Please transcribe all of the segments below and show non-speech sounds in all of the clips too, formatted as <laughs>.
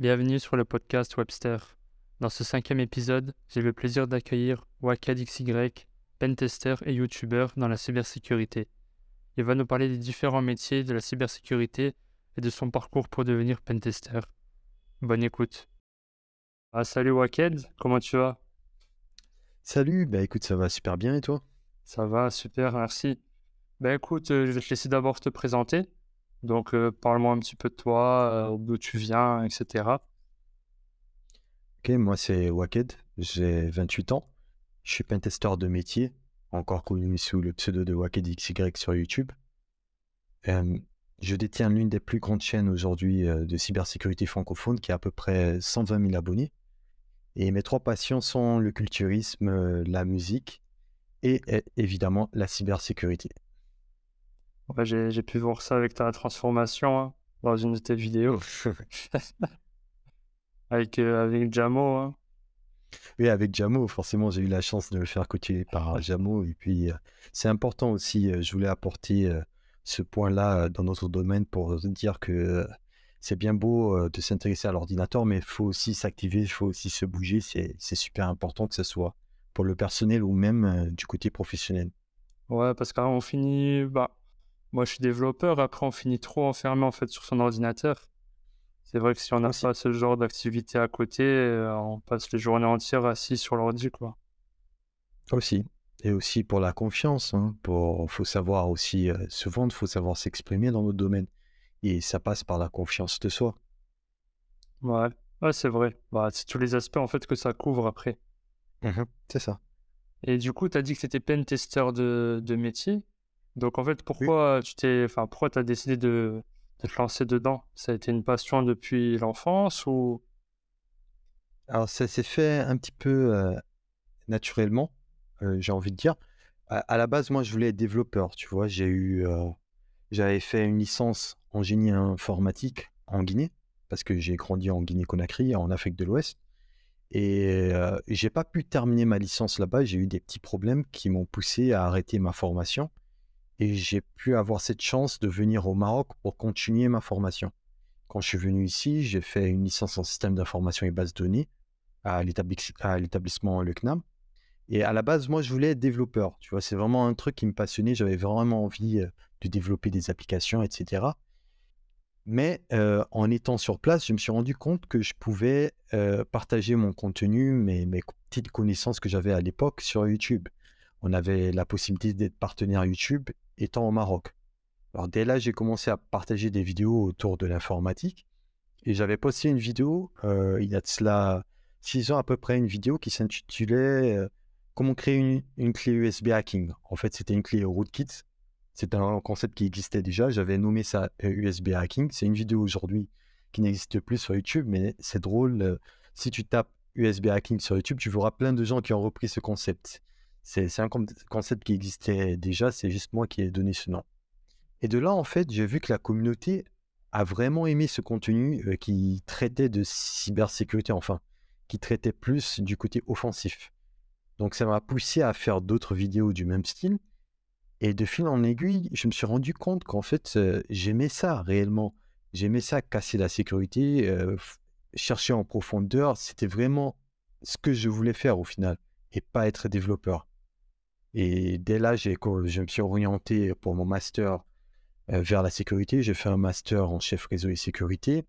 Bienvenue sur le podcast Webster. Dans ce cinquième épisode, j'ai le plaisir d'accueillir Wakad XY, pentester et youtubeur dans la cybersécurité. Il va nous parler des différents métiers de la cybersécurité et de son parcours pour devenir pentester. Bonne écoute. Ah, salut Waked, comment tu vas? Salut, bah écoute, ça va super bien et toi? Ça va, super, merci. Ben écoute, euh, je vais te laisser d'abord te présenter. Donc, euh, parle-moi un petit peu de toi, euh, d'où tu viens, etc. Ok, moi c'est Waked, j'ai 28 ans, je suis pentester de métier, encore connu sous le pseudo de Waked XY sur YouTube. Je détiens l'une des plus grandes chaînes aujourd'hui euh, de cybersécurité francophone qui a à peu près 120 000 abonnés. Et mes trois passions sont le culturisme, la musique et évidemment la cybersécurité. Ouais, j'ai, pu voir ça avec ta transformation hein, dans une de tes vidéos <laughs> avec, euh, avec Jamo. hein. Oui, avec Jamo, forcément, j'ai eu la chance de me faire coacher par <laughs> Jamo. Et puis, euh, c'est important aussi, euh, je voulais apporter euh, ce point-là dans notre domaine pour dire que c'est bien beau de s'intéresser à l'ordinateur, mais il faut aussi s'activer, il faut aussi se bouger. C'est super important que ce soit pour le personnel ou même du côté professionnel. Ouais, parce qu'on finit. Bah, moi, je suis développeur. Après, on finit trop enfermé en fait sur son ordinateur. C'est vrai que si on n'a pas ce genre d'activité à côté, euh, on passe les journées entières assis sur l'ordi, quoi. Aussi. Et aussi pour la confiance. Il faut savoir aussi euh, se vendre, il faut savoir s'exprimer dans notre domaine. Et ça passe par la confiance de soi. Ouais, ouais, c'est vrai. Bah, c'est tous les aspects en fait que ça couvre après. C'est ça. Et du coup, tu as dit que tu étais pen tester de, de métier. Donc en fait, pourquoi tu t'es, enfin, pourquoi tu as décidé de, de te lancer dedans? Ça a été une passion depuis l'enfance ou? Alors, ça s'est fait un petit peu euh, naturellement, euh, j'ai envie de dire. À, à la base, moi, je voulais être développeur, tu vois? J'ai eu, euh, j'avais fait une licence en génie informatique en Guinée, parce que j'ai grandi en Guinée-Conakry, en Afrique de l'Ouest. Et euh, j'ai pas pu terminer ma licence là-bas. J'ai eu des petits problèmes qui m'ont poussé à arrêter ma formation. Et j'ai pu avoir cette chance de venir au Maroc pour continuer ma formation. Quand je suis venu ici, j'ai fait une licence en système d'information et base de données à l'établis- à l'établissement Le CNAM. Et à la base, moi, je voulais être développeur. Tu vois, c'est vraiment un truc qui me passionnait. J'avais vraiment envie euh, de développer des applications, etc. Mais euh, en étant sur place, je me suis rendu compte que je pouvais euh, partager mon contenu, mes, mes petites connaissances que j'avais à l'époque sur YouTube. On avait la possibilité d'être partenaire YouTube étant au Maroc. Alors dès là, j'ai commencé à partager des vidéos autour de l'informatique. Et j'avais posté une vidéo, euh, il y a de cela six ans à peu près, une vidéo qui s'intitulait euh, Comment créer une, clé USB hacking. En fait, c'était une clé rootkit. C'est un concept qui existait déjà. J'avais nommé ça euh, USB hacking. C'est une vidéo aujourd'hui qui n'existe plus sur YouTube, mais c'est drôle. euh, si tu tapes USB hacking sur YouTube, tu verras plein de gens qui ont repris ce concept. C'est un con- concept qui existait déjà, c'est juste moi qui ai donné ce nom. Et de là, en fait, j'ai vu que la communauté a vraiment aimé ce contenu euh, qui traitait de cybersécurité, enfin, qui traitait plus du côté offensif. Donc ça m'a poussé à faire d'autres vidéos du même style. Et de fil en aiguille, je me suis rendu compte qu'en fait, euh, j'aimais ça réellement. J'aimais ça, casser la sécurité, euh, chercher en profondeur. C'était vraiment ce que je voulais faire au final, et pas être développeur. Et dès là, je me suis orienté pour mon master euh, vers la sécurité. J'ai fait un master en chef réseau et sécurité.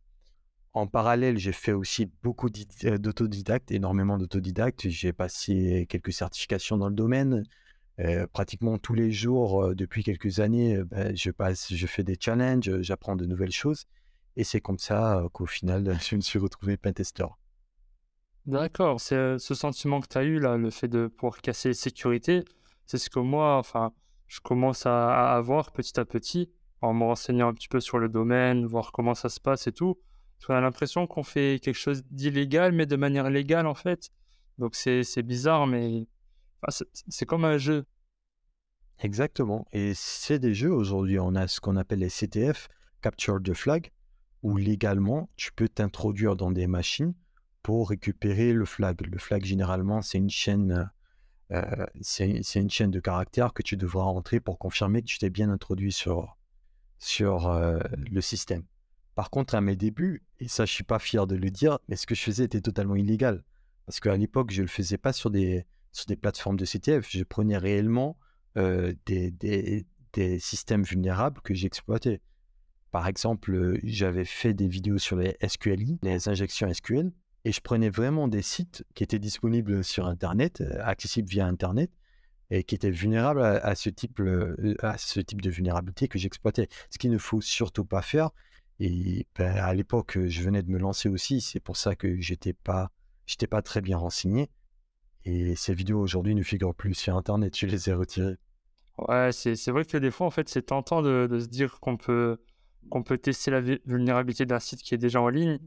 En parallèle, j'ai fait aussi beaucoup euh, d'autodidactes, énormément d'autodidactes. J'ai passé quelques certifications dans le domaine. Euh, pratiquement tous les jours, depuis quelques années, ben, je passe, je fais des challenges, j'apprends de nouvelles choses. Et c'est comme ça qu'au final, <laughs> je me suis retrouvé pentester. D'accord, c'est ce sentiment que tu as eu là, le fait de pouvoir casser les sécurités, c'est ce que moi, enfin, je commence à, à avoir petit à petit en me renseignant un petit peu sur le domaine, voir comment ça se passe et tout. Qu'on a l'impression qu'on fait quelque chose d'illégal, mais de manière légale en fait. Donc c'est bizarre, mais c'est c'est comme un jeu. Exactement. Et c'est des jeux aujourd'hui. On a ce qu'on appelle les CTF, Capture the Flag, où légalement, tu peux t'introduire dans des machines pour récupérer le flag. Le flag, généralement, c'est une chaîne, euh, c'est une chaîne de caractères que tu devras rentrer pour confirmer que tu t'es bien introduit sur, euh, le système. Par contre, à mes débuts, et ça, je suis pas fier de le dire, mais ce que je faisais était totalement illégal. Parce qu'à l'époque, je le faisais pas sur des, plateformes de CTF. Je prenais réellement euh, des, des, systèmes vulnérables que j'exploitais. Par exemple, j'avais fait des vidéos sur les SQLI, les injections SQL, et je prenais vraiment des sites qui étaient disponibles sur Internet, euh, accessibles via Internet, et qui étaient vulnérables à, ce, type, euh, à ce type de vulnérabilité que j'exploitais. Ce qu'il ne faut surtout pas faire. Et ben, à l'époque, je venais de me lancer aussi, c'est pour ça que j'étais pas, j'étais pas très bien renseigné. Et ces vidéos aujourd'hui ne figurent plus sur Internet, je les ai retirées. Ouais, c'est vrai que des fois, en fait, c'est tentant de, de se dire qu'on peut, qu'on peut tester la vulnérabilité d'un site qui est déjà en ligne.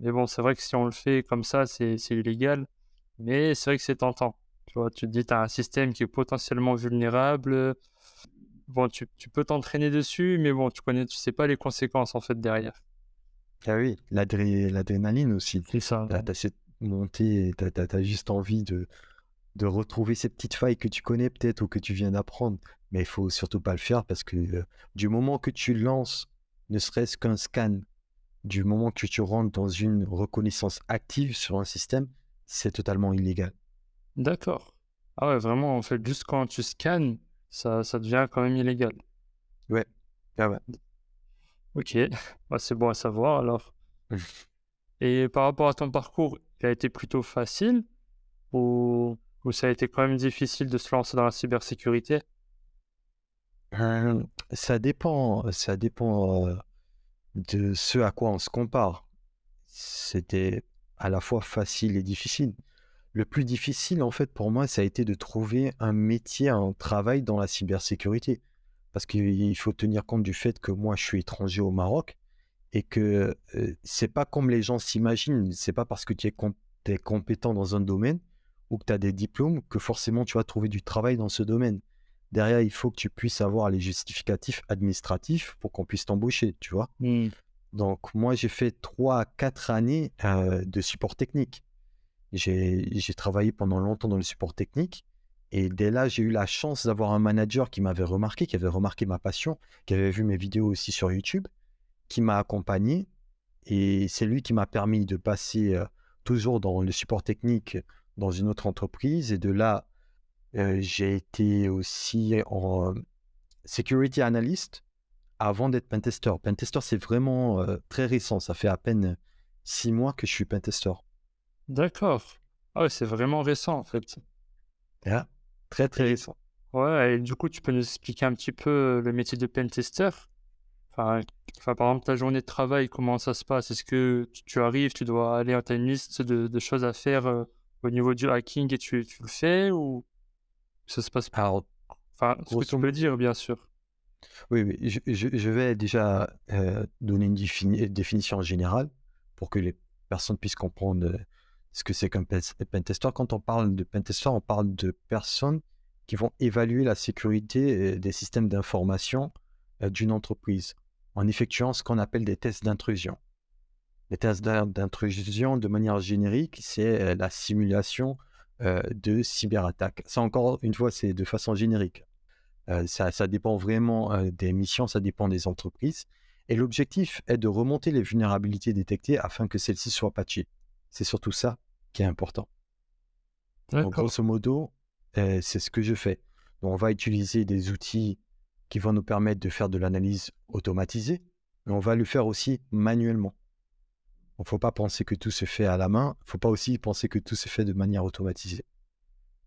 Mais bon, c'est vrai que si on le fait comme ça, c'est illégal. Mais c'est vrai que c'est tentant. Tu vois, tu te dis, tu as un système qui est potentiellement vulnérable. Bon, tu, tu peux t'entraîner dessus, mais bon, tu connais, tu sais pas les conséquences en fait derrière. Ah oui, l'adrénaline aussi. C'est ça. Tu as, cette montée, tu as, juste envie de, de retrouver ces petites failles que tu connais peut-être ou que tu viens d'apprendre. Mais il faut surtout pas le faire parce que euh, du moment que tu lances ne serait-ce qu'un scan, du moment que tu rentres dans une reconnaissance active sur un système, c'est totalement illégal. D'accord. Ah ouais, vraiment, en fait, juste quand tu scannes, ça, ça devient quand même illégal. Ouais. Ah ouais. Ok, <laughs> bah, c'est bon à savoir alors. <laughs> Et par rapport à ton parcours, il a été plutôt facile ou, ou ça a été quand même difficile de se lancer dans la cybersécurité? Euh, ça dépend, ça dépend euh, de ce à quoi on se compare. C'était à la fois facile et difficile. Le plus difficile, en fait, pour moi, ça a été de trouver un métier, un travail dans la cybersécurité. Parce qu'il faut tenir compte du fait que moi, je suis étranger au Maroc et que euh, c'est pas comme les gens s'imaginent. C'est pas parce que tu es, es compétent dans un domaine ou que tu as des diplômes que forcément tu vas trouver du travail dans ce domaine. Derrière, il faut que tu puisses avoir les justificatifs administratifs pour qu'on puisse t'embaucher, tu vois. Mmh. Donc, moi, j'ai fait 3 à 4 années euh, de support technique. J'ai travaillé pendant longtemps dans le support technique. Et dès là, j'ai eu la chance d'avoir un manager qui m'avait remarqué, qui avait remarqué ma passion, qui avait vu mes vidéos aussi sur YouTube, qui m'a accompagné. Et c'est lui qui m'a permis de passer euh, toujours dans le support technique dans une autre entreprise. Et de là, j'ai été aussi en security analyst avant d'être pentester. Pentester, c'est vraiment très récent. Ça fait à peine six mois que je suis pentester. D'accord. Ah ouais, c'est vraiment récent en fait. Yeah. Très très récent. Ouais, et du coup, tu peux nous expliquer un petit peu le métier de pentester? Enfin, enfin, par exemple, ta journée de travail, comment ça se passe? Est-ce que tu, arrives, tu dois aller, tu as une liste de, choses à faire au niveau du hacking et tu, tu le fais ou ça se passe Alors, Enfin, ce que tu peux dire, bien sûr. Oui, oui. Je, je, vais déjà euh, donner une définition générale pour que les personnes puissent comprendre euh, ce que c'est qu'un pentester. Quand on parle de pentester, on parle de personnes qui vont évaluer la sécurité euh, des systèmes d'information d'une entreprise en effectuant ce qu'on appelle des tests d'intrusion. Les tests d'intrusion, de manière générique, c'est la simulation de cyberattaque. Ça, encore une fois, c'est de façon générique. Euh, ça, ça, dépend vraiment euh, des missions, ça dépend des entreprises. Et l'objectif est de remonter les vulnérabilités détectées afin que celles-ci soient patchées. C'est surtout ça qui est important. Donc, grosso modo, c'est ce que je fais. on va utiliser des outils qui vont nous permettre de faire de l'analyse automatisée, mais on va le faire aussi manuellement. Il ne faut pas penser que tout se fait à la main. Il ne faut pas aussi penser que tout se fait de manière automatisée.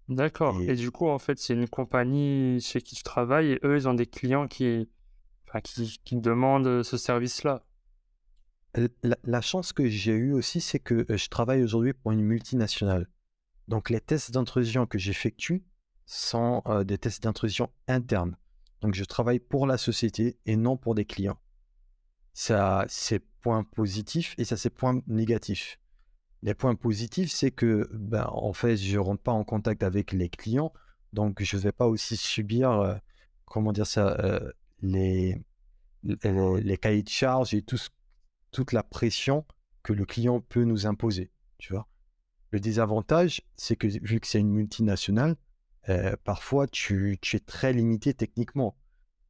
D'accord. Et... du coup, en fait, c'est une compagnie chez qui tu travailles et eux, ils ont des clients qui, enfin, qui, qui demandent ce service-là. La, chance que j'ai eue aussi, c'est que euh, je travaille aujourd'hui pour une multinationale. Donc, les tests d'intrusion que j'effectue sont euh, des tests d'intrusion internes. Donc, je travaille pour la société et non pour des clients. Ça, c'est points positifs et ça, c'est points négatifs. Les points positifs, c'est que, ben, en fait, je ne rentre pas en contact avec les clients, donc je ne vais pas aussi subir, euh, comment dire ça, euh, les, les, cahiers de charges et tout, toute la pression que le client peut nous imposer, tu vois. Le désavantage, c'est que vu que c'est une multinationale, euh, parfois tu, es très limité techniquement.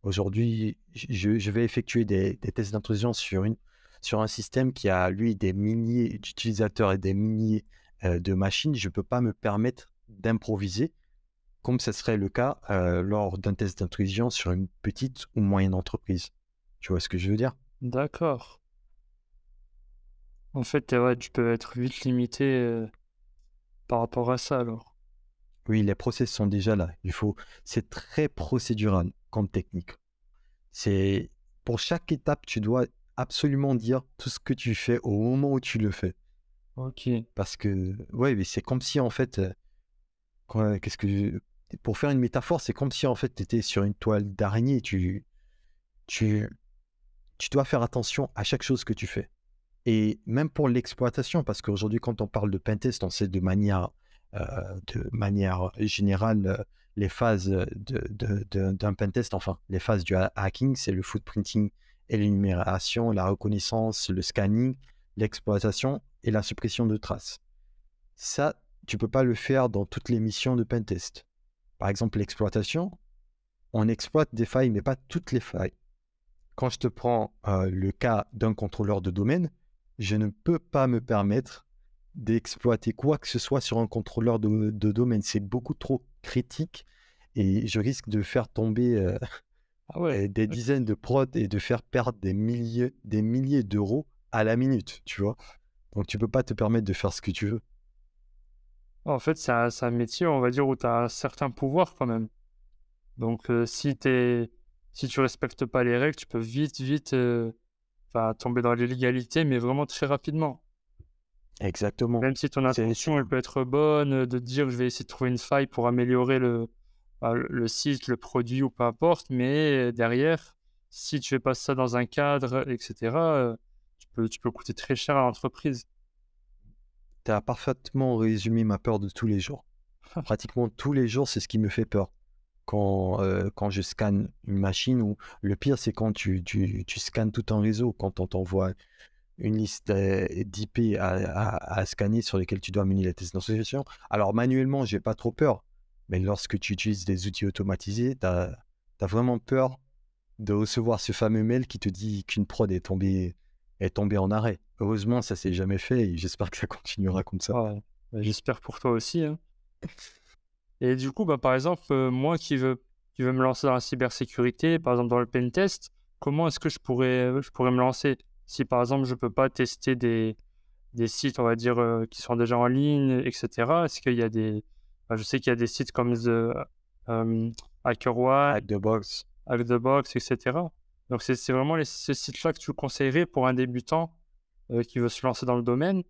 Aujourd'hui, je, vais effectuer des, des tests d'intrusion sur une, sur un système qui a, lui, des milliers d'utilisateurs et des milliers euh, de machines, je ne peux pas me permettre d'improviser comme ce serait le cas euh, lors d'un test d'intrusion sur une petite ou moyenne entreprise. Tu vois ce que je veux dire? D'accord. En fait, ouais, tu peux être vite limité euh, par rapport à ça alors. Oui, les process sont déjà là. Il faut, c'est très procédural comme technique. C'est pour chaque étape, tu dois absolument dire tout ce que tu fais au moment où tu le fais. Ok. Parce que, ouais, mais c'est comme si en fait, euh, qu'est-ce que, pour faire une métaphore, c'est comme si en fait tu étais sur une toile d'araignée. Tu, tu, tu dois faire attention à chaque chose que tu fais. Et même pour l'exploitation, parce qu'aujourd'hui, quand on parle de pentest, on sait de manière, euh, de manière générale euh, les phases d'un de, de, pentest, enfin, les phases du hacking, c'est le footprinting et l'énumération, la reconnaissance, le scanning, l'exploitation et la suppression de traces. Ça, tu peux pas le faire dans toutes les missions de pentest. Par exemple, l'exploitation, on exploite des failles, mais pas toutes les failles. Quand je te prends le cas d'un contrôleur de domaine, je ne peux pas me permettre d'exploiter quoi que ce soit sur un contrôleur de, domaine. C'est beaucoup trop critique et je risque de faire tomber euh, <laughs> ah des dizaines de prods et de faire perdre des milliers, des milliers d'euros à la minute, tu vois? Donc tu peux pas te permettre de faire ce que tu veux. En fait, c'est un, métier, on va dire, où tu as un certain pouvoir quand même. Donc, euh, si, es, si tu respectes pas les règles, tu peux vite, vite euh, tomber dans l'illégalité, mais vraiment très rapidement. Exactement. Même si ton intention, elle peut être bonne, de dire je vais essayer de trouver une faille pour améliorer le, bah, le site, le produit ou peu importe, mais derrière, si tu fais pas ça dans un cadre, etc., euh, tu peux, tu peux coûter très cher à l'entreprise tu as parfaitement résumé ma peur de tous les jours. <laughs> Pratiquement tous les jours, c'est ce qui me fait peur. Quand, euh, quand je scanne une machine, ou le pire, c'est quand tu, tu, tu, scannes tout un réseau, quand on t'envoie une liste d'IP à, scanner sur lesquels tu dois mener la test d'association. Alors, manuellement, j'ai pas trop peur. Mais lorsque tu utilises des outils automatisés, tu as, vraiment peur de recevoir ce fameux mail qui te dit qu'une prod est tombée, est tombée en arrêt. Heureusement, ça s'est jamais fait et j'espère que ça <laughs> continuera comme ça. Bah, j'espère pour toi aussi. Hein. Et du coup, bah, par exemple, moi qui veux, qui me lancer dans la cybersécurité, par exemple dans le pen test, comment est-ce que je pourrais, je pourrais me lancer? Si par exemple je ne peux pas tester des, des sites, on va dire, euh, qui sont déjà en ligne, etc. Est-ce qu'il y a des. Bah, je sais qu'il y a des sites comme The um, HackerOne, Hack the Box, Hack the Box, etc. Donc c'est vraiment les, ces sites-là que tu conseillerais pour un débutant euh, qui veut se lancer dans le domaine?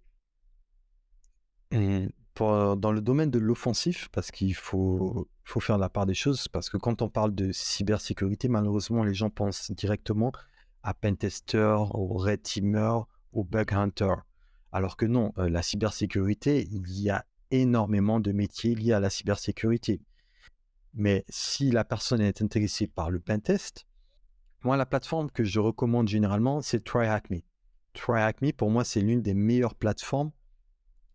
Et pour, dans le domaine de l'offensif, parce qu'il faut, faut faire la part des choses, parce que quand on parle de cybersécurité, malheureusement, les gens pensent directement à Pentester, au Red Teamer, au Bug Hunter. Alors que non, euh, la cybersécurité, il y a énormément de métiers liés à la cybersécurité. Mais si la personne est intéressée par le pentest, moi, la plateforme que je recommande généralement, c'est TryHackMe. TryHackMe, pour moi, c'est l'une des meilleures plateformes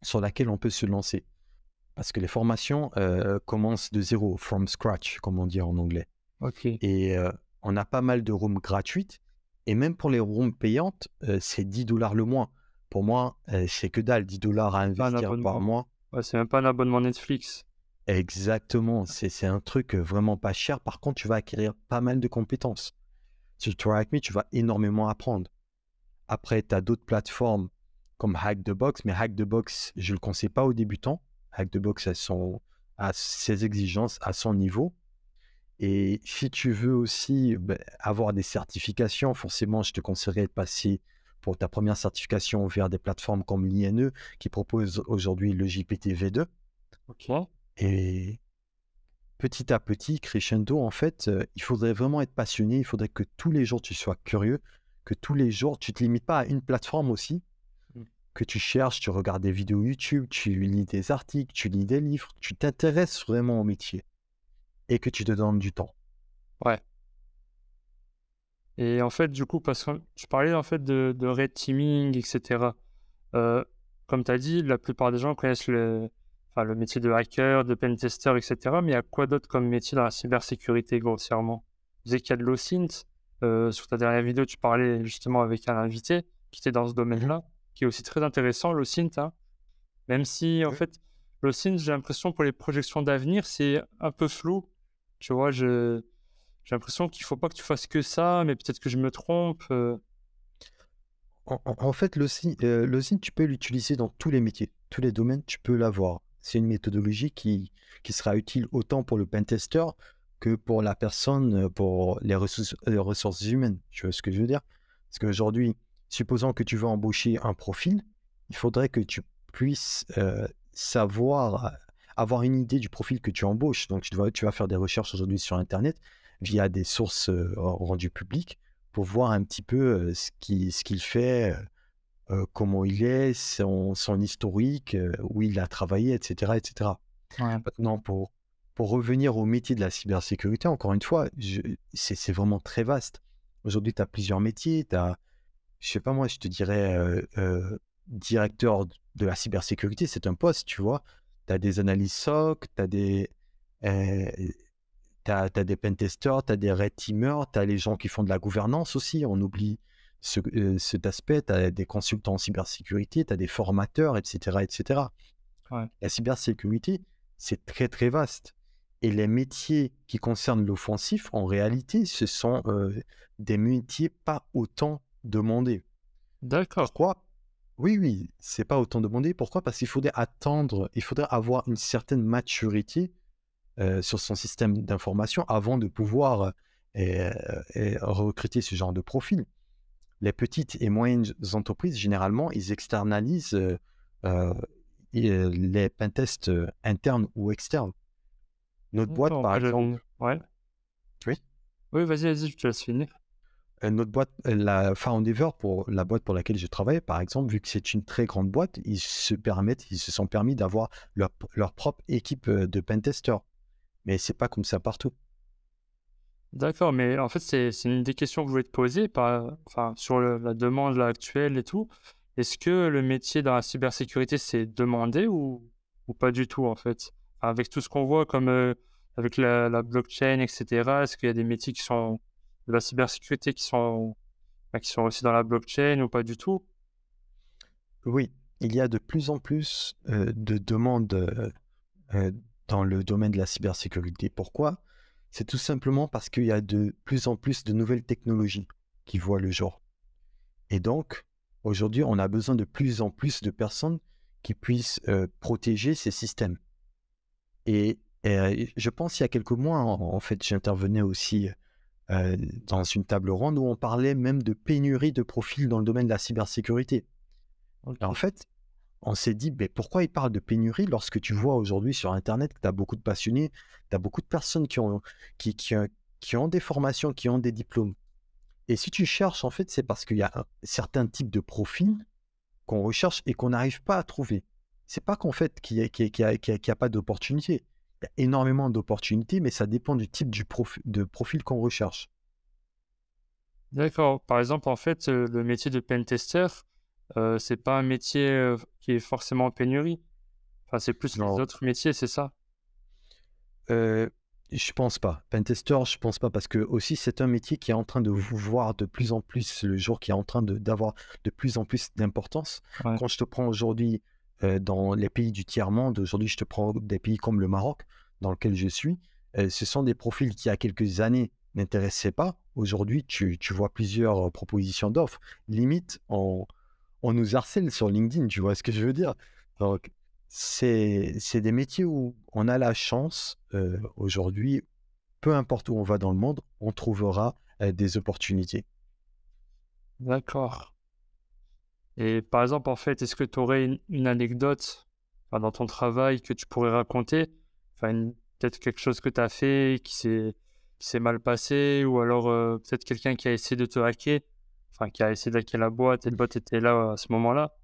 sur laquelle on peut se lancer. Parce que les formations euh, commencent de zéro, from scratch, comme on dit en anglais. Et euh, on a pas mal de rooms gratuites. Et même pour les rooms payantes, euh, c'est 10 dollars le mois. Pour moi, c'est que dalle, 10 dollars à investir par mois. c'est même pas un abonnement Netflix. Exactement, c'est un truc vraiment pas cher. Par contre, tu vas acquérir pas mal de compétences. Sur TryHackMe, tu vas énormément apprendre. Après, tu as d'autres plateformes comme Hack the Box, mais Hack the Box, je ne le conseille pas aux débutants. Hack the Box a, son, a ses exigences à son niveau. Et si tu veux aussi ben, avoir des certifications, forcément, je te conseillerais de passer pour ta première certification vers des plateformes comme l'INE qui propose aujourd'hui le JPT V2. Ok. Et petit à petit, crescendo, en fait, euh, il faudrait vraiment être passionné. Il faudrait que tous les jours tu sois curieux que tous les jours, tu ne te limites pas à une plateforme aussi, mmh. que tu cherches, tu regardes des vidéos YouTube, tu lis des articles, tu lis des livres, tu t'intéresses vraiment au métier et que tu te donnes du temps. Ouais. Et en fait, du coup, parce que tu parlais en fait de, red teaming, etc. Euh, comme tu as dit, la plupart des gens connaissent le, enfin, le métier de hacker, de pentester, etc. Mais il y a quoi d'autre comme métier dans la cybersécurité, grossièrement? Vous savez qu'il y a de l'OSINT, euh, sur ta dernière vidéo, tu parlais justement avec un invité qui était dans ce domaine-là, qui est aussi très intéressant, l'OSINT. Hein. Même si, en Oui. fait, l'OSINT, j'ai l'impression pour les projections d'avenir, c'est un peu flou. Tu vois, je, j'ai l'impression qu'il faut pas que tu fasses que ça, mais peut-être que je me trompe. euh. En, fait, le SIN, euh, le SIN, tu peux l'utiliser dans tous les métiers, tous les domaines, tu peux l'avoir. C'est une méthodologie qui, qui sera utile autant pour le pentester que pour la personne, euh, pour les ressources, les ressources humaines. Tu vois ce que je veux dire? Parce qu'aujourd'hui, supposons que tu veux embaucher un profil, il faudrait que tu puisses savoir, avoir une idée du profil que tu embauches. Donc, tu vas, tu vas faire des recherches aujourd'hui sur Internet via des sources euh, rendues publiques pour voir un petit peu euh, ce qui- ce qu'il fait, euh, comment il est, son, son historique, où il a travaillé, etc., etc. Ouais. Maintenant, pour, pour revenir au métier de la cybersécurité, encore une fois, c'est c'est vraiment très vaste. Aujourd'hui, tu as plusieurs métiers. Tu as, je sais pas moi, je te dirais directeur de la cybersécurité, c'est un poste, tu vois. Tu as des analyses SOC, tu as des, euh, des pentesters, tu as des red teamers, tu as les gens qui font de la gouvernance aussi. On oublie ce, euh, cet aspect. Tu as des consultants en cybersécurité, tu as des formateurs, etc., etc. Ouais. La cybersécurité, c'est très très vaste. Et les métiers qui concernent l'offensif, en réalité, ce sont euh, des métiers pas autant demandés. D'accord. Pourquoi? Oui, oui, c'est pas autant demandé. Pourquoi? Parce qu'il faudrait attendre, il faudrait avoir une certaine maturité euh, sur son système d'information avant de pouvoir euh, recruter ce genre de profil. Les petites et moyennes entreprises, généralement, ils externalisent euh, les pentests internes ou externes. Notre boîte, par exemple, Ouais. oui, Oui, vas-y, vas-y, je te laisse finir. Notre boîte, euh, la Foundiver, pour la boîte pour laquelle je travaille, par exemple, vu que c'est une très grande boîte, ils se permettent, ils se sont permis d'avoir leur, leur propre équipe euh, de pentesters. Mais c'est pas comme ça partout. D'accord, mais en fait, c'est une des questions que je voulais te poser enfin, sur la demande actuelle et tout. Est-ce que le métier dans la cybersécurité, c'est demandé ou, ou pas du tout, en fait? Avec tout ce qu'on voit comme euh, avec la, la blockchain, etc., est-ce qu'il y a des métiers qui sont de la cybersécurité qui sont, bah, qui sont aussi dans la blockchain ou pas du tout? Oui, il y a de plus en plus euh, de demandes euh, euh, dans le domaine de la cybersécurité. Pourquoi? C'est tout simplement parce qu'il y a de plus en plus de nouvelles technologies qui voient le jour. Et donc, aujourd'hui, on a besoin de plus en plus de personnes qui puissent protéger ces systèmes. Et, je pense il y a quelques mois, en fait, j'intervenais aussi euh, dans une table ronde où on parlait même de pénurie de profils dans le domaine de la cybersécurité. En fait, on s'est dit, mais pourquoi il parle de pénurie lorsque tu vois aujourd'hui sur Internet que tu as beaucoup de passionnés, tu as beaucoup de personnes qui ont, qui, qui, ont- qui ont des formations, qui ont des diplômes? Et si tu cherches, en fait, c'est parce qu'il y a un certain type de profil qu'on recherche et qu'on n'arrive pas à trouver. C'est pas qu'en fait qu'il n'y a, a- pas d'opportunités. Il y a énormément d'opportunités, mais ça dépend du type du profi- de profil qu'on recherche. D'accord. Par exemple, en fait, euh, le métier de pentester, euh, c'est pas un métier euh, qui est forcément en pénurie. Enfin, c'est plus les Non. autres métiers, c'est ça? Euh, je pense pas. Pentester, je pense pas parce que aussi c'est un métier qui est en train de vous voir de plus en plus le jour, qui est en train de- d'avoir de, plus en plus d'importance. Ouais. Quand je te prends aujourd'hui euh, dans les pays du tiers-monde, aujourd'hui je te prends des pays comme le Maroc, dans lequel je suis, euh, ce sont des profils qui, il y a quelques années, n'intéressaient pas. Aujourd'hui, tu, tu vois plusieurs euh, propositions d'offres. Limite, on, on nous harcèle sur LinkedIn, tu vois ce que je veux dire? Donc, c'est des métiers où on a la chance aujourd'hui, peu importe où on va dans le monde, on trouvera des opportunités. D'accord. Et par exemple, en fait, est-ce que tu aurais une, anecdote dans ton travail que tu pourrais raconter? Enfin, peut-être quelque chose que tu as fait qui s'est mal passé, ou alors euh, peut-être quelqu'un qui a essayé de te hacker, enfin, qui a essayé d'hacker la boîte et le bot était là à ce moment-là?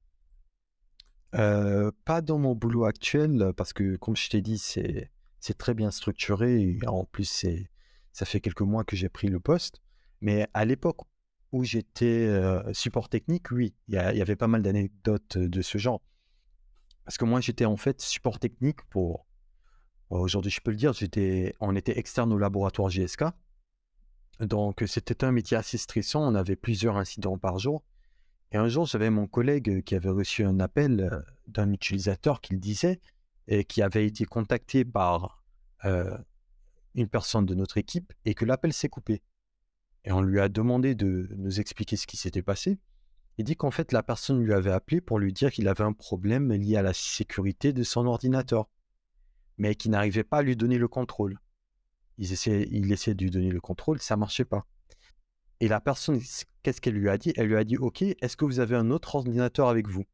Euh, pas dans mon boulot actuel, euh, parce que comme je t'ai dit, c'est très bien structuré. Et en plus, ça fait quelques mois que j'ai pris le poste. Mais à l'époque où j'étais euh, support technique, oui, il y, avait pas mal d'anecdotes euh, de ce genre. Parce que moi, j'étais en fait support technique pour. Aujourd'hui, je peux le dire, j'étais, on était externe au laboratoire GSK. Donc, c'était un métier assez stressant. On avait plusieurs incidents par jour. Et un jour, j'avais mon collègue qui avait reçu un appel euh, d'un utilisateur qui le disait et qui avait été contacté par euh, une personne de notre équipe et que l'appel s'est coupé. Et on lui a demandé de nous expliquer ce qui s'était passé. Il dit qu'en fait, la personne lui avait appelé pour lui dire qu'il avait un problème lié à la sécurité de son ordinateur, mais qu'il n'arrivait pas à lui donner le contrôle. Il essayait, il essayait de lui donner le contrôle, ça marchait pas. Et la personne, qu'est-ce qu'elle lui a dit? Elle lui a dit, OK, est-ce que vous avez un autre ordinateur avec vous?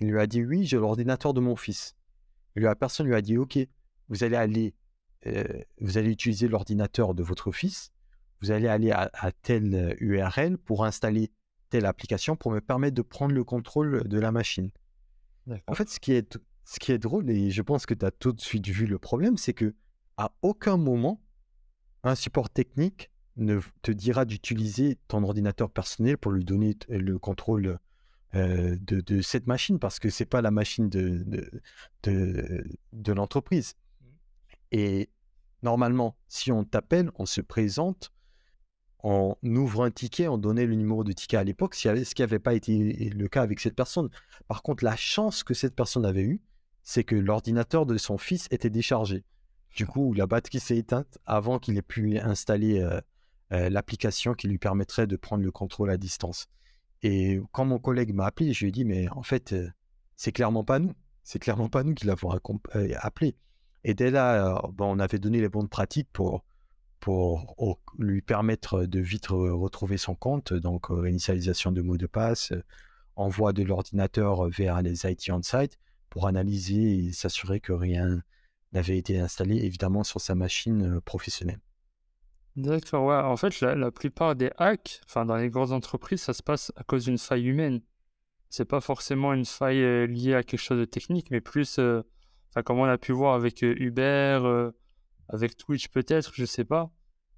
Il lui a dit, oui, j'ai l'ordinateur de mon fils. Et la personne lui a dit, OK, vous allez aller, euh, vous allez utiliser l'ordinateur de votre fils, vous allez aller à, telle URL pour installer telle application pour me permettre de prendre le contrôle de la machine. En fait, ce qui est, ce qui est drôle, et je pense que tu as tout de suite vu le problème, c'est que à aucun moment, un support technique ne te dira d'utiliser ton ordinateur personnel pour lui donner le contrôle euh, de, cette machine parce que c'est pas la machine de, de, de, l'entreprise. Mmh. Et normalement, si on t'appelle, on se présente, on ouvre un ticket, on donnait le numéro de ticket à l'époque, ce qui n'avait pas été le cas avec cette personne. Par contre, la chance que cette personne avait eue, c'est que l'ordinateur de son fils était déchargé. Du coup, la batterie s'est éteinte avant qu'il ait pu installer euh, euh, l'application qui lui permettrait de prendre le contrôle à distance. Et quand mon collègue m'a appelé, je lui ai dit, mais en fait, euh, c'est clairement pas nous. C'est clairement pas nous qui l'avons appelé. Et dès là, bon, on avait donné les bonnes pratiques pour, pour lui permettre de vite retrouver son compte. Donc, réinitialisation de mot de passe, envoi de l'ordinateur vers les IT on-site pour analyser et s'assurer que rien n'avait été installé, évidemment, sur sa machine professionnelle. D'accord, ouais. En fait, la, plupart des hacks, enfin, dans les grandes entreprises, ça se passe à cause d'une faille humaine. C'est pas forcément une faille euh, liée à quelque chose de technique, mais plus, euh, comme on a pu voir avec euh, Uber, avec Twitch peut-être, je sais pas.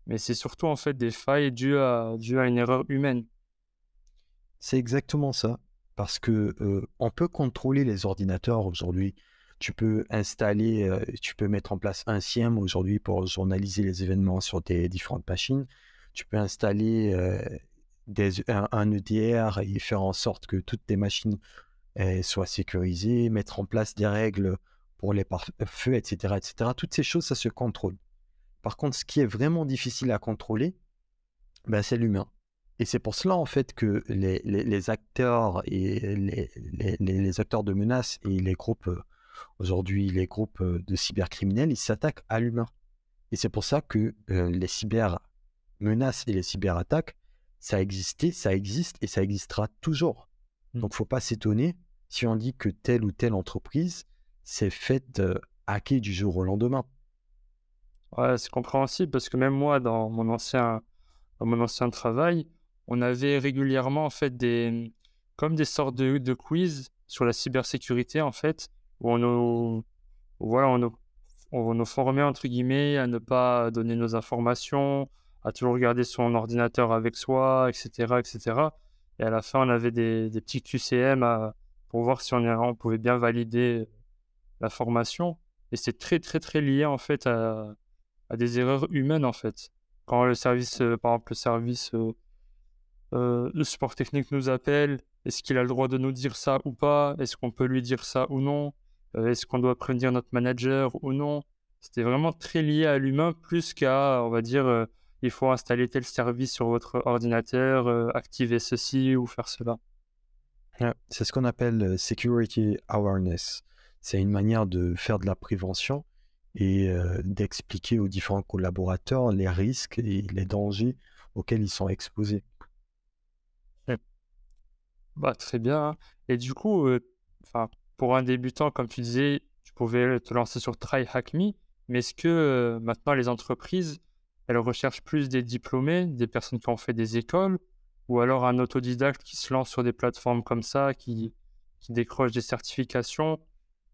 Mais c'est surtout en fait des failles dues à, une erreur humaine. C'est exactement ça. Parce que on peut contrôler les ordinateurs aujourd'hui tu peux installer, euh, tu peux mettre en place un SIEM aujourd'hui pour journaliser les événements sur tes différentes machines. Tu peux installer euh, des, un, EDR et faire en sorte que toutes tes machines euh, soient sécurisées, mettre en place des règles pour les pare-feux, etc., etc. Toutes ces choses, ça se contrôle. Par contre, ce qui est vraiment difficile à contrôler, ben, c'est l'humain. Et c'est pour cela, en fait, que les, les, acteurs et les, les, acteurs de menaces et les groupes Aujourd'hui, les groupes de cybercriminels, ils s'attaquent à l'humain. Et c'est pour ça que les cybermenaces et les cyberattaques, ça existait, ça existe et ça existera toujours. Donc, mmh. Donc, faut pas s'étonner si on dit que telle ou telle entreprise s'est faite hacker du jour au lendemain. Ouais, c'est compréhensible parce que même moi, dans mon ancien, mon ancien travail, on avait régulièrement en fait des, comme des sortes de, quiz sur la cybersécurité en fait, où on nous, voilà, on nous, on formait entre guillemets à ne pas donner nos informations, à toujours garder son ordinateur avec soi, etc., etc. Et à la fin, on avait des, petits QCM pour voir si on, pouvait bien valider la formation. Et c'est très, très, très lié en fait à, des erreurs humaines en fait. Quand le service, euh, par exemple, le service euh, euh, le support technique nous appelle, est-ce qu'il a le droit de nous dire ça ou pas? Est-ce qu'on peut lui dire ça ou non? Euh, est-ce qu'on doit prévenir notre manager ou non? C'était vraiment très lié à l'humain plus qu'à, on va dire, il faut installer tel service sur votre ordinateur, activer ceci ou faire cela. C'est ce qu'on appelle security awareness. C'est une manière de faire de la prévention et d'expliquer aux différents collaborateurs les risques et les dangers auxquels ils sont exposés. Bah, très bien. Hein. Et du coup, enfin, pour un débutant, comme tu disais, tu pouvais te lancer sur Try Hack Me, mais est-ce que euh, maintenant les entreprises, elles recherchent plus des diplômés, des personnes qui ont fait des écoles, ou alors un autodidacte qui se lance sur des plateformes comme ça, qui, qui décroche des certifications,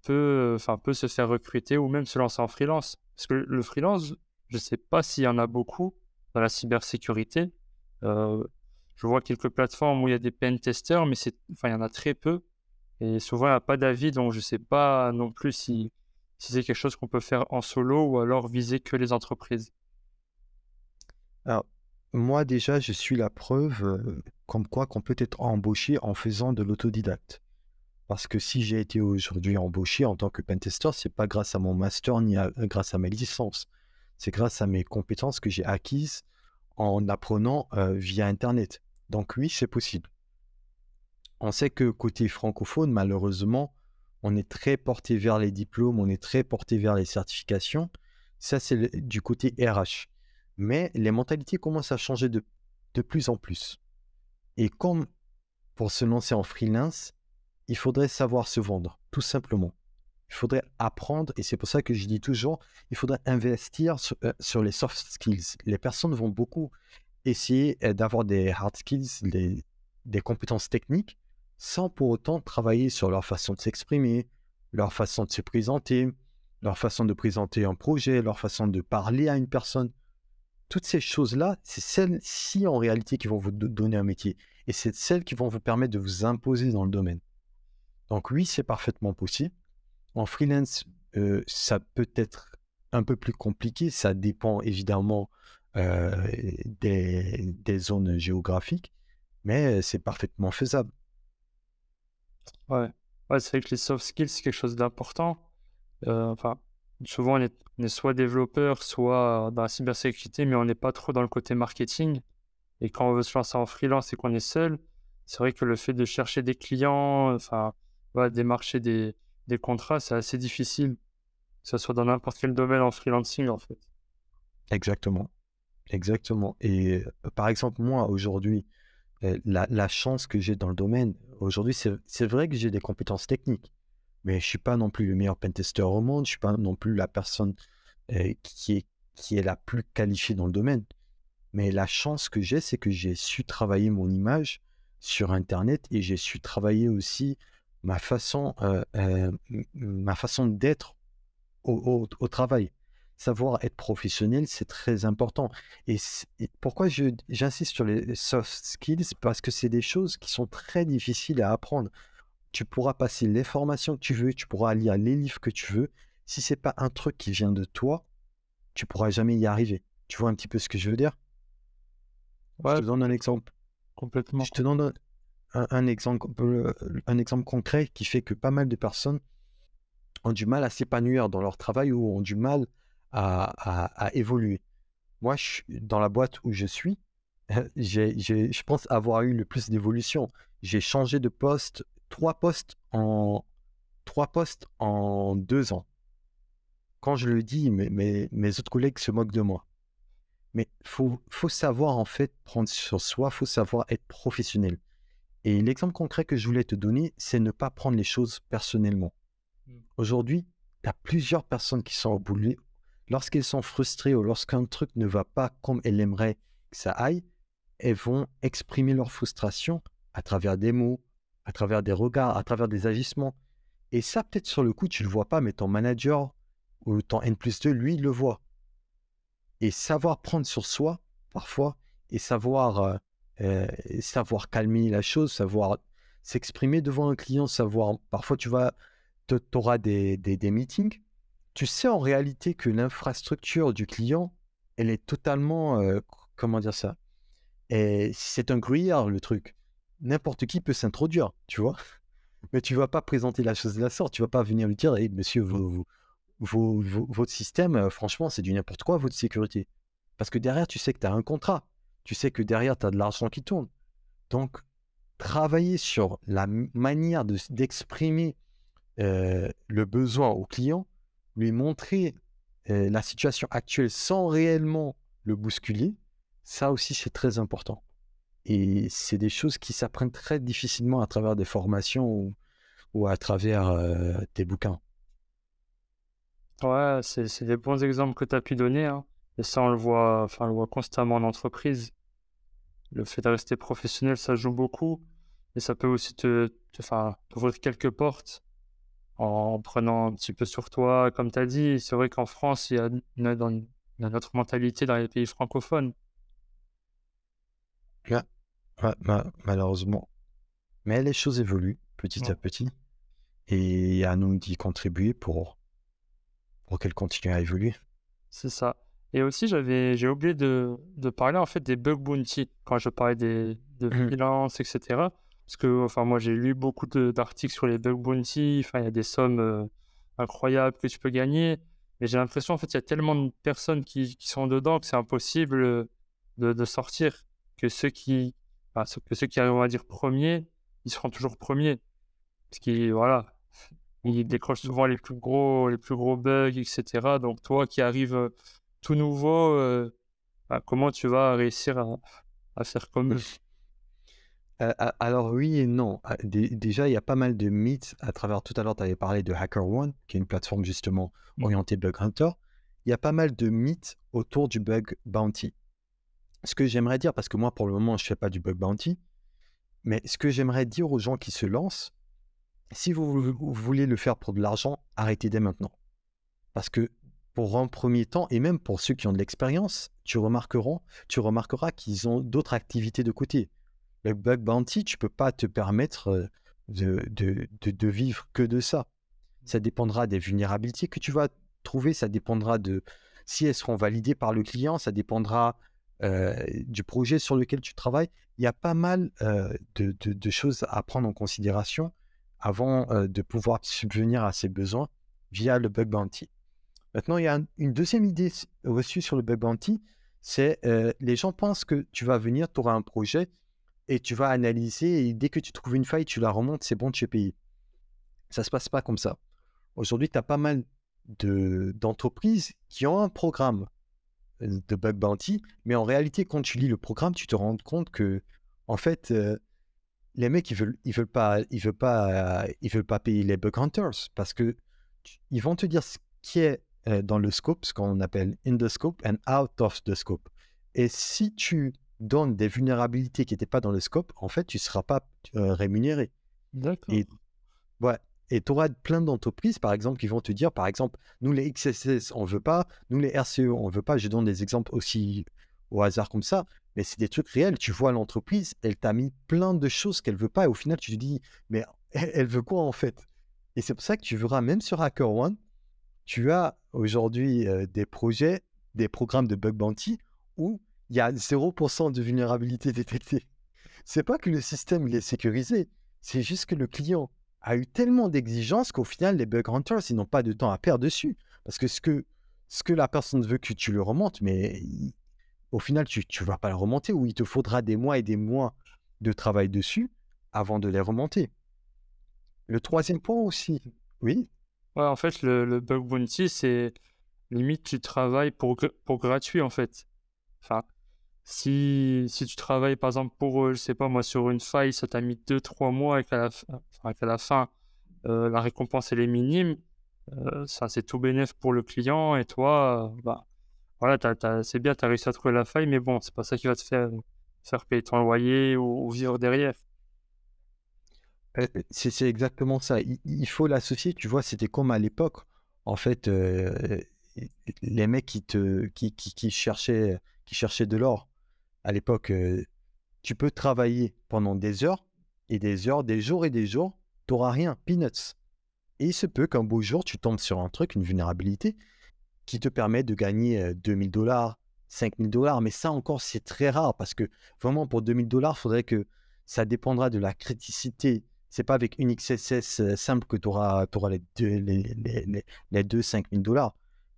peut, enfin, peut se faire recruter ou même se lancer en freelance Parce que le freelance, je ne sais pas s'il y en a beaucoup dans la cybersécurité. Euh, je vois quelques plateformes où il y a des pen testers, mais enfin, il y en a très peu. Et souvent, il n'y a pas d'avis, donc je ne sais pas non plus si, si c'est quelque chose qu'on peut faire en solo ou alors viser que les entreprises. Alors, moi déjà, je suis la preuve euh, comme quoi qu'on peut être embauché en faisant de l'autodidacte. Parce que si j'ai été aujourd'hui embauché en tant que pentester, c'est pas grâce à mon master ni à- grâce à mes licences. C'est grâce à mes compétences que j'ai acquises en apprenant euh, via Internet. Donc oui, c'est possible. On sait que côté francophone, malheureusement, on est très porté vers les diplômes, on est très porté vers les certifications. Ça, c'est du côté RH. Mais les mentalités commencent à changer de, de plus en plus. Et comme pour se lancer en freelance, il faudrait savoir se vendre, tout simplement. Il faudrait apprendre, et c'est pour ça que je dis toujours, il faudrait investir sur, euh, les soft skills. Les personnes vont beaucoup essayer euh, d'avoir des hard skills, des, compétences techniques, sans pour autant travailler sur leur façon de s'exprimer, leur façon de se présenter, leur façon de présenter un projet, leur façon de parler à une personne. Toutes ces choses-là, c'est celles-ci en réalité qui vont vous do- donner un métier. Et c'est celles qui vont vous permettre de vous imposer dans le domaine. Donc oui, c'est parfaitement possible. En freelance, euh, ça peut être un peu plus compliqué. Ça dépend évidemment euh, des, zones géographiques, mais c'est parfaitement faisable. Ouais. C'est vrai que les soft skills, c'est quelque chose d'important. Euh, enfin, souvent, on est, on est soit développeur, soit dans la cybersécurité, mais on n'est pas trop dans le côté marketing. Et quand on veut se lancer en freelance et qu'on est seul, c'est vrai que le fait de chercher des clients, enfin, voilà, démarcher des, contrats, c'est assez difficile, que ce soit dans n'importe quel domaine en freelancing, en fait. Exactement. Exactement. Et euh, par exemple, moi, aujourd'hui, euh, la, chance que j'ai dans le domaine, aujourd'hui, c'est vrai que j'ai des compétences techniques, mais je suis pas non plus le meilleur pentester au monde, je suis pas non plus la personne euh, qui est la plus qualifiée dans le domaine. Mais la chance que j'ai, c'est que j'ai su travailler mon image sur Internet et j'ai su travailler aussi ma façon, euh, euh, ma façon d'être au, au- au travail. Savoir être professionnel, c'est très important. Et, pourquoi j'insiste sur les soft skills? Parce que c'est des choses qui sont très difficiles à apprendre. Tu pourras passer les formations que tu veux, tu pourras lire les livres que tu veux. Si c'est pas un truc qui vient de toi, tu pourras jamais y arriver. Tu vois un petit peu ce que je veux dire? Je te donne un exemple. complètement. Je te donne un, un- exemple, euh, un exemple concret qui fait que pas mal de personnes ont du mal à s'épanouir dans leur travail ou ont du mal à, à- évoluer. Moi, je dans la boîte où je suis, <laughs> je pense avoir eu le plus d'évolution. J'ai changé de poste, trois postes en, trois postes en deux ans. Quand je le dis, mes, mes, mes autres collègues se moquent de moi. Mais faut, faut savoir en fait prendre sur soi, faut savoir être professionnel. Et l'exemple concret que je voulais te donner, c'est ne pas prendre les choses personnellement. Mm. Aujourd'hui, tu as plusieurs personnes qui sont au boulot. Lorsqu'elles sont frustrées ou lorsqu'un truc ne va pas comme elles aimeraient que ça aille, elles vont exprimer leur frustration à travers des mots, à travers des regards, à travers des agissements. Et ça, peut-être sur le coup, tu le vois pas, mais ton manager ou ton N plus 2, lui, il le voit. Et savoir prendre sur soi, parfois, et savoir, euh, savoir calmer la chose, savoir s'exprimer devant un client, savoir, parfois tu vas, auras des, des, meetings, tu sais en réalité que l'infrastructure du client, elle est totalement, euh, comment dire ça, et c'est un gruyère le truc. N'importe qui peut s'introduire, tu vois? <laughs> Mais tu vas pas présenter la chose de la sorte, tu vas pas venir lui dire, hey, monsieur, vous, vous- vos- votre système, euh, franchement, c'est du n'importe quoi, votre sécurité. Parce que derrière, tu sais que tu as un contrat. Tu sais que derrière, tu as de l'argent qui tourne. Donc, travailler sur la manière de d'exprimer euh, le besoin au client, lui montrer euh, la situation actuelle sans réellement le bousculer, ça aussi, c'est très important. Et c'est des choses qui s'apprennent très difficilement à travers des formations ou, ou à travers euh, des bouquins. Ouais, c'est des bons exemples que tu as pu donner, hein. Et ça, on le voit, enfin, on le voit constamment en entreprise. Le fait de rester professionnel, ça joue beaucoup. Et ça peut aussi te, te, enfin, t'ouvrir quelques portes en prenant un petit peu sur toi, comme tu as dit. C'est vrai qu'en France, il y a, dans- a notre mentalité dans les pays francophones. Ouais, ouais, ma- malheureusement. Mais les choses évoluent petit Ouais. à petit. Et à nous d'y contribuer pour, pour qu'elles continuent à évoluer. C'est ça. Et aussi, j'avais, j'ai oublié de, de parler en fait des bug bounty quand je parlais des, de Mmh. freelance, etc. Parce que, enfin, moi, j'ai lu beaucoup de- d'articles sur les bug bounty. Enfin, il y a des sommes euh, incroyables que tu peux gagner. Mais j'ai l'impression, en fait, il y a tellement de personnes qui, qui sont dedans que c'est impossible de, de sortir. Que ceux qui, enfin, que ceux qui arrivent, on va dire, premiers, ils seront toujours premiers. Parce qu'ils, voilà, ils décrochent souvent les plus gros, les plus gros bugs, etc. Donc, toi qui arrives tout nouveau, euh, bah, comment tu vas réussir à, à faire comme eux? Euh, alors oui et non. Ah, dé- Déjà, il y a pas mal de mythes à travers. Tout à l'heure, tu avais parlé de HackerOne, qui est une plateforme justement Mm. orientée bug hunter. Il y a pas mal de mythes autour du bug bounty. Ce que j'aimerais dire, parce que moi, pour le moment, je fais pas du bug bounty, mais ce que j'aimerais dire aux gens qui se lancent, si vous, vou- vous voulez le faire pour de l'argent, arrêtez dès maintenant. Parce que pour un premier temps, et même pour ceux qui ont de l'expérience, tu remarqueras, tu remarqueras qu'ils ont d'autres activités de côté. Le bug bounty, tu peux pas te permettre euh, de, de, de- de vivre que de ça. Ça dépendra des vulnérabilités que tu vas trouver, ça dépendra de si elles seront validées par le client, ça dépendra euh, du projet sur lequel tu travailles. Il y a pas mal euh, de, choses à prendre en considération avant euh, de pouvoir subvenir à ses besoins via le bug bounty. Maintenant, il y a un- une deuxième idée reçue sur le bug bounty, c'est euh, les gens pensent que tu vas venir, tu auras un projet et tu vas analyser et dès que tu trouves une faille, tu la remontes, c'est bon, tu es payé. Ça se passe pas comme ça. Aujourd'hui, tu as pas mal de- d'entreprises qui ont un programme euh, de bug bounty, mais en réalité, quand tu lis le programme, tu te rends compte que, en fait, euh, les mecs, ils veulent, ils veulent pas, ils veulent pas, veulent pas payer les bug hunters parce que ils vont te dire ce qui est euh, dans le scope, ce qu'on appelle in the scope and out of the scope. Et si tu donnes des vulnérabilités qui n'étaient pas dans le scope, en fait, tu ne seras pas euh, rémunéré. D'accord. Et ouais. Et tu auras plein d'entreprises, par exemple, qui vont te dire, par exemple, nous les XSS, on veut pas, nous les RCE, on veut pas. Je donne des exemples aussi au hasard comme ça, mais c'est des trucs réels. Tu vois l'entreprise, elle t'a mis plein de choses qu'elle veut pas, et au final, tu te dis, mais elle veut quoi en fait? Et c'est pour ça que tu verras, même sur HackerOne, tu as aujourd'hui euh, des projets, des programmes de bug bounty où il y a 0% de vulnérabilité détectée. C'est pas que le système est sécurisé, c'est juste que le client a eu tellement d'exigences qu'au final, les bug hunters, ils n'ont pas de temps à perdre dessus. Parce que ce que, la personne veut que tu le remontes, mais au final, tu ne vas pas le remonter ou il te faudra des mois et des mois de travail dessus avant de les remonter. Le troisième point aussi, oui, En fait, le, bug bounty, c'est limite tu travailles pour, pour gratuit, en fait. Enfin, si, si tu travailles, par exemple, pour, euh, je sais pas moi, sur une faille, ça t'a mis 2-3 mois et qu'à la, fin- euh, la récompense, elle est minime, euh, ça, c'est tout bénéf pour le client et toi, bah, voilà, c'est bien, tu as réussi à trouver la faille, mais bon, c'est pas ça qui va te faire, faire payer ton loyer ou vivre derrière. Euh, C'est exactement ça. Il, faut l'associer, tu vois, c'était comme à l'époque. En fait, euh, les mecs qui, te, qui, qui, qui cherchaient, qui de l'or, à l'époque, euh, tu peux travailler pendant des heures et des heures, des jours et des jours, tu n'auras rien, peanuts. Et il se peut qu'un beau jour, tu tombes sur un truc, une vulnérabilité, qui te permet de gagner euh, 2000 dollars, 5000 dollars. Mais ça encore, c'est très rare parce que vraiment pour 2000 dollars, il faudrait que ça dépendra de la criticité. C'est pas avec une XSS euh, simple que tu auras, les deux, les, les, les, les deux 5000 dollars.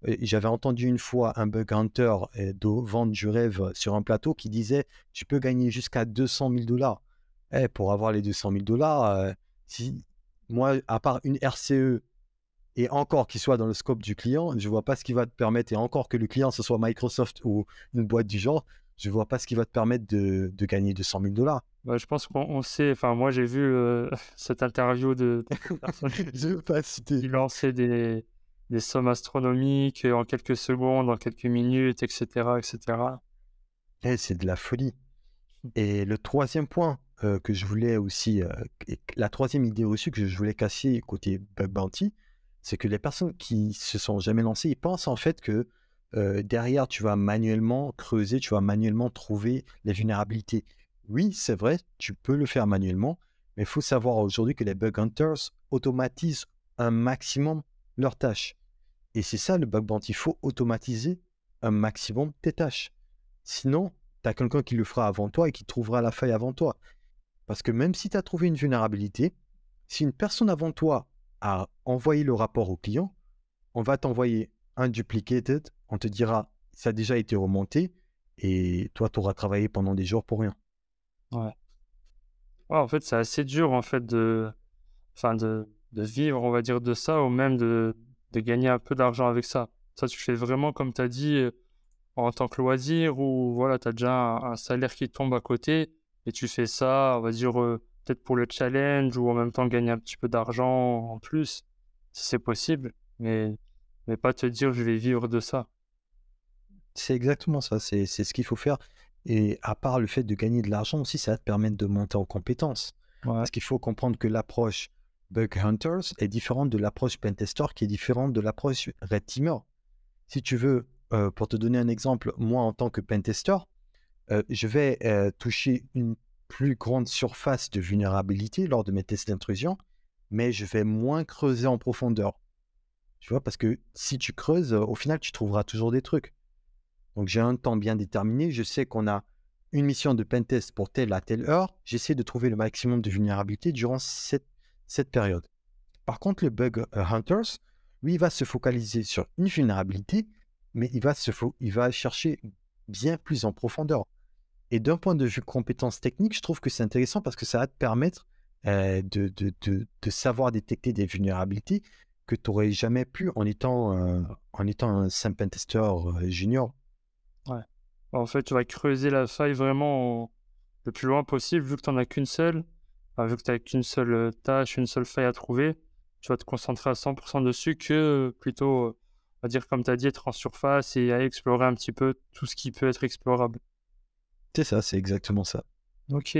Euh, J'avais entendu une fois un bug hunter euh, de vendre du rêve sur un plateau qui disait tu peux gagner jusqu'à 200 000 dollars. Eh, pour avoir les 200 000 dollars, euh, moi, à part une RCE et encore qu'il soit dans le scope du client, je vois pas ce qui va te permettre, et encore que le client ce soit Microsoft ou une boîte du genre, je vois pas ce qui va te permettre de, de gagner 200 000 dollars. Bah, je pense qu'on on sait, enfin, moi, j'ai vu euh, <laughs> cette interview de, <laughs> je veux pas citer. lançait des, des sommes astronomiques en quelques secondes, en quelques minutes, etc., etc. Eh, c'est de la folie. <laughs> Et le troisième point euh, que je voulais aussi, euh, et la troisième idée reçue que je voulais casser côté bug bounty, c'est que les personnes qui se sont jamais lancées, ils pensent en fait que derrière, tu vas manuellement creuser, tu vas manuellement trouver les vulnérabilités. Oui, c'est vrai, tu peux le faire manuellement, mais il faut savoir aujourd'hui que les bug hunters automatisent un maximum leurs tâches. Et c'est ça le bug bounty, il faut automatiser un maximum tes tâches. Sinon, tu as quelqu'un qui le fera avant toi et qui trouvera la faille avant toi. Parce que même si tu as trouvé une vulnérabilité, si une personne avant toi a envoyé le rapport au client, on va t'envoyer un duplicated, on te dira ça a déjà été remonté et toi tu auras travaillé pendant des jours pour rien. Ouais. Ouais, en fait, c'est assez dur en fait de, enfin de, de vivre, on va dire, de ça, ou même de, de gagner un peu d'argent avec ça. Ça, tu fais vraiment, comme tu as dit, euh, en tant que loisir, ou voilà, tu as déjà un, salaire qui tombe à côté, et tu fais ça, on va dire, euh, peut-être pour le challenge, ou en même temps gagner un petit peu d'argent en plus, si c'est possible, mais, mais pas te dire, je vais vivre de ça. C'est exactement ça, c'est ce qu'il faut faire. Et à part le fait de gagner de l'argent aussi, ça va te permettre de monter en compétences. Parce qu'il faut comprendre que l'approche Bug Hunters est différente de l'approche Pentester qui est différente de l'approche Red Teamer. Si tu veux, euh, pour te donner un exemple, moi en tant que Pentester, euh, je vais euh, toucher une plus grande surface de vulnérabilité lors de mes tests d'intrusion, mais je vais moins creuser en profondeur. Tu vois, parce que si tu creuses, au final, tu trouveras toujours des trucs. Donc j'ai un temps bien déterminé, je sais qu'on a une mission de pentest pour telle à telle heure, j'essaie de trouver le maximum de vulnérabilité durant cette, cette période. Par contre, le bug euh, hunters, lui, il va se focaliser sur une vulnérabilité, mais il va, se il va chercher bien plus en profondeur. Et d'un point de vue compétences techniques, je trouve que c'est intéressant parce que ça va te permettre euh, de, de, de, savoir détecter des vulnérabilités que tu n'aurais jamais pu en étant, euh, en étant un simple pentester junior. Ouais. En fait, tu vas creuser la faille vraiment le plus loin possible, vu que tu n'en as qu'une seule, vu que tu n'as qu'une seule euh, tâche, une seule faille à trouver, tu vas te concentrer à 100% dessus que euh, plutôt, euh, on va dire, comme tu as dit, être en surface et aller explorer un petit peu tout ce qui peut être explorable. C'est ça, c'est exactement ça. Ok.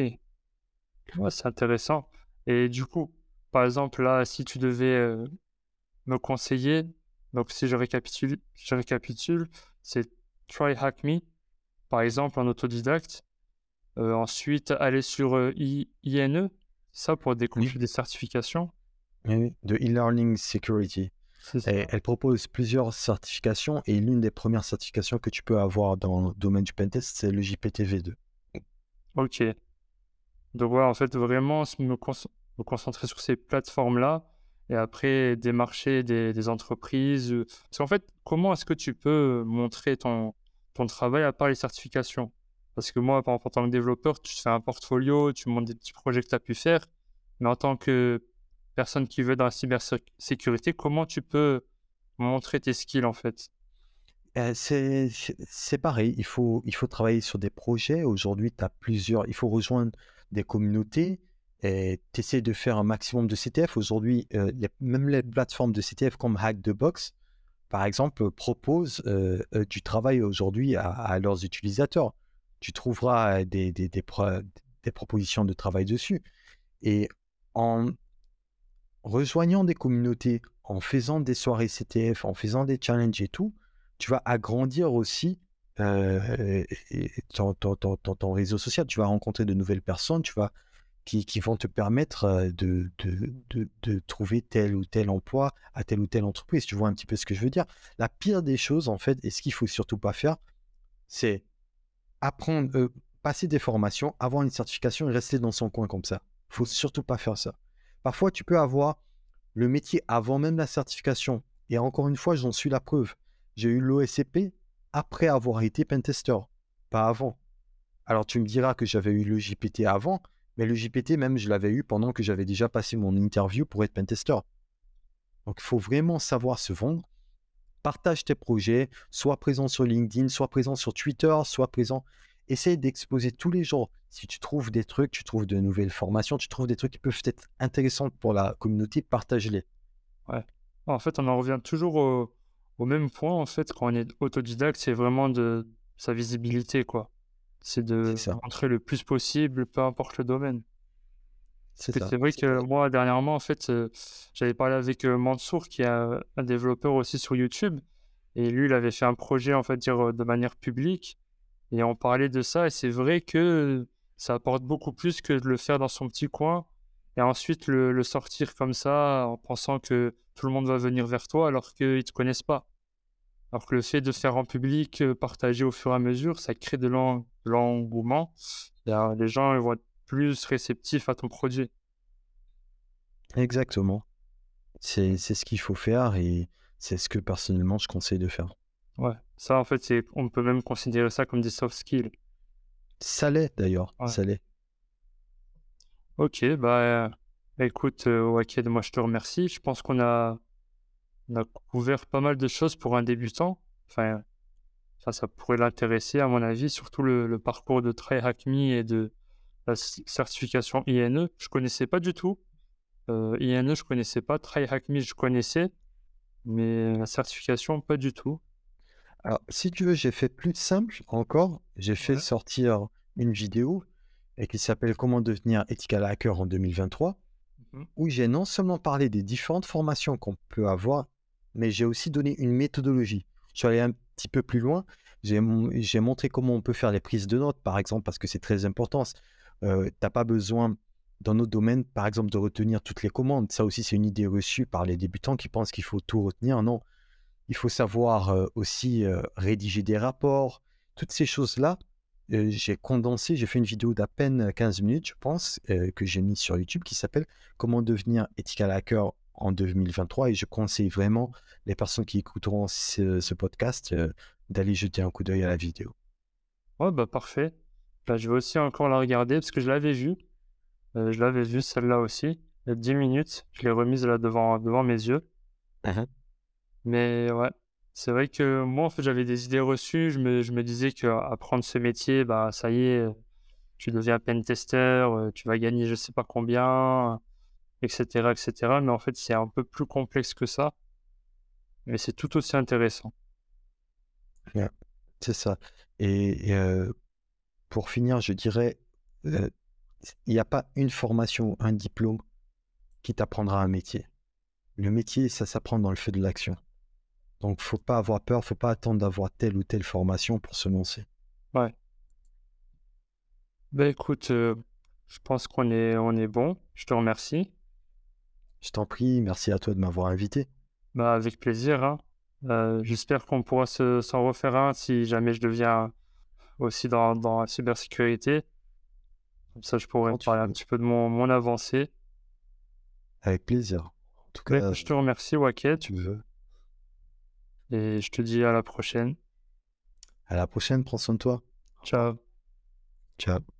Ouais, c'est intéressant. Et du coup, par exemple, là, si tu devais me conseiller, donc si je récapitule, je récapitule, c'est Try Hack Me, par exemple, en autodidacte. Euh, ensuite, aller sur euh, INE, ça pour déclencher des certifications. Oui, de e-learning security. elle propose plusieurs certifications et l'une des premières certifications que tu peux avoir dans le domaine du pentest, c'est le JPTV2. Ok. Donc voilà, en fait, vraiment me, concentrer sur ces plateformes-là et après démarcher des, des entreprises. Euh, parce qu'en fait, comment est-ce que tu peux montrer ton, travail à part les certifications? Parce que moi, par exemple, en tant que développeur, tu fais un portfolio, tu montres des petits projets que tu as pu faire. Mais en tant que personne qui veut dans la cybersécurité, comment tu peux montrer tes skills en fait? Euh, c'est pareil, il faut, il faut travailler sur des projets. Aujourd'hui, tu as plusieurs, il faut rejoindre des communautés tu de faire un maximum de CTF. Aujourd'hui, euh, même les plateformes de CTF comme Hack the Box, par exemple, proposent du travail aujourd'hui à, leurs utilisateurs. Tu trouveras des, des, des, propositions de travail dessus. Et en rejoignant des communautés, en faisant des soirées CTF, en faisant des challenges et tout, tu vas agrandir aussi ton, ton, ton, ton, réseau social. Tu vas rencontrer de nouvelles personnes, tu vas qui, vont te permettre de, de, de, trouver tel ou tel emploi à telle ou telle entreprise. Tu vois un petit peu ce que je veux dire? La pire des choses, en fait, et ce qu'il faut surtout pas faire, c'est apprendre, passer des formations, avoir une certification et rester dans son coin comme ça. Faut surtout pas faire ça. Parfois, tu peux avoir le métier avant même la certification. Et encore une fois, j'en suis la preuve. J'ai eu l'OSCP après avoir été pentester, pas avant. Alors tu me diras que j'avais eu le JPT avant, mais le JPT, même, je l'avais eu pendant que j'avais déjà passé mon interview pour être pentester. Donc, il faut vraiment savoir se vendre. Partage tes projets, sois présent sur LinkedIn, sois présent sur Twitter, sois présent. Essaye d'exposer tous les jours. Si tu trouves des trucs, tu trouves de nouvelles formations, tu trouves des trucs qui peuvent être intéressants pour la communauté, partage-les. Ouais. En fait, on en revient toujours au, au, même point, en fait, quand on est autodidacte, c'est vraiment de sa visibilité, quoi. C'est de montrer le plus possible, peu importe le domaine. C'est vrai que moi, dernièrement, en fait, euh, j'avais parlé avec euh, Mansour, qui est un, développeur aussi sur YouTube. Et lui, il avait fait un projet, en fait, dire, euh, de manière publique. Et on parlait de ça. Et c'est vrai que ça apporte beaucoup plus que de le faire dans son petit coin. Et ensuite, le, le sortir comme ça, en pensant que tout le monde va venir vers toi, alors qu'ils ne te connaissent pas. Alors que le fait de faire en public, euh, partager au fur et à mesure, ça crée de l'en- de l'engouement. Euh, Les gens ils vont être plus réceptifs à ton produit. Exactement. C'est ce qu'il faut faire et c'est ce que personnellement je conseille de faire. Ouais, ça en fait, on peut même considérer ça comme des soft skills. Ça l'est d'ailleurs, Ouais. ça l'est. Ok, bah, écoute, euh, Waked, moi je te remercie. Je pense qu'on a, on a couvert pas mal de choses pour un débutant. Enfin, ça, ça pourrait l'intéresser à mon avis, surtout le, le parcours de Me et de la certification INE. Je connaissais pas du tout. Euh, INE, je connaissais pas. Me, je connaissais, mais la certification, pas du tout. Alors, si tu veux, j'ai fait plus simple encore. J'ai fait Ouais. sortir une vidéo et qui s'appelle Comment devenir ethical hacker en 2023, Mhm. où j'ai non seulement parlé des différentes formations qu'on peut avoir, mais j'ai aussi donné une méthodologie. Je suis allé un petit peu plus loin. J'ai mon- j'ai montré comment on peut faire les prises de notes, par exemple, parce que c'est très important. Euh, tu n'as pas besoin, dans notre domaine, par exemple, de retenir toutes les commandes. Ça aussi, c'est une idée reçue par les débutants qui pensent qu'il faut tout retenir. Non, il faut savoir euh, aussi euh, rédiger des rapports. Toutes ces choses-là, j'ai condensé, j'ai fait une vidéo d'à peine 15 minutes, je pense, que j'ai mise sur YouTube qui s'appelle Comment devenir ethical hacker en 2023. Et je conseille vraiment les personnes qui écouteront ce, ce podcast euh, d'aller jeter un coup d'œil à la vidéo. Ouais, bah parfait. Bah, je vais aussi encore la regarder parce que je l'avais vue. Euh, je l'avais vue celle-là aussi. Il y a 10 minutes. Je l'ai remise là devant, devant mes yeux. Mais ouais, c'est vrai que moi, en fait, j'avais des idées reçues. Je me, je me disais qu'apprendre ce métier, bah, ça y est, tu deviens pentester, euh, tu vas gagner je sais pas combien, etc., etc. Mais en fait, c'est un peu plus complexe que ça. Mais c'est tout aussi intéressant. C'est ça. Et, et, euh, pour finir, je dirais, euh, il n'y a pas une formation, un diplôme qui t'apprendra un métier. Le métier, ça s'apprend dans le feu de l'action. Donc, faut pas avoir peur, faut pas attendre d'avoir telle ou telle formation pour se lancer. Ouais. Bah écoute, euh, je pense qu'on est, on est bon. Je te remercie. Je t'en prie, merci à toi de m'avoir invité. Bah, avec plaisir, hein. Euh, j'espère qu'on pourra se, s'en refaire un si jamais je deviens aussi dans, dans la cybersécurité. Comme ça, je pourrais Quand te parler un petit peu de mon, mon avancée. Avec plaisir. En tout cas, je te remercie, Waket, tu veux. et je te dis à la prochaine. À la prochaine, prends soin de toi. Ciao. Ciao.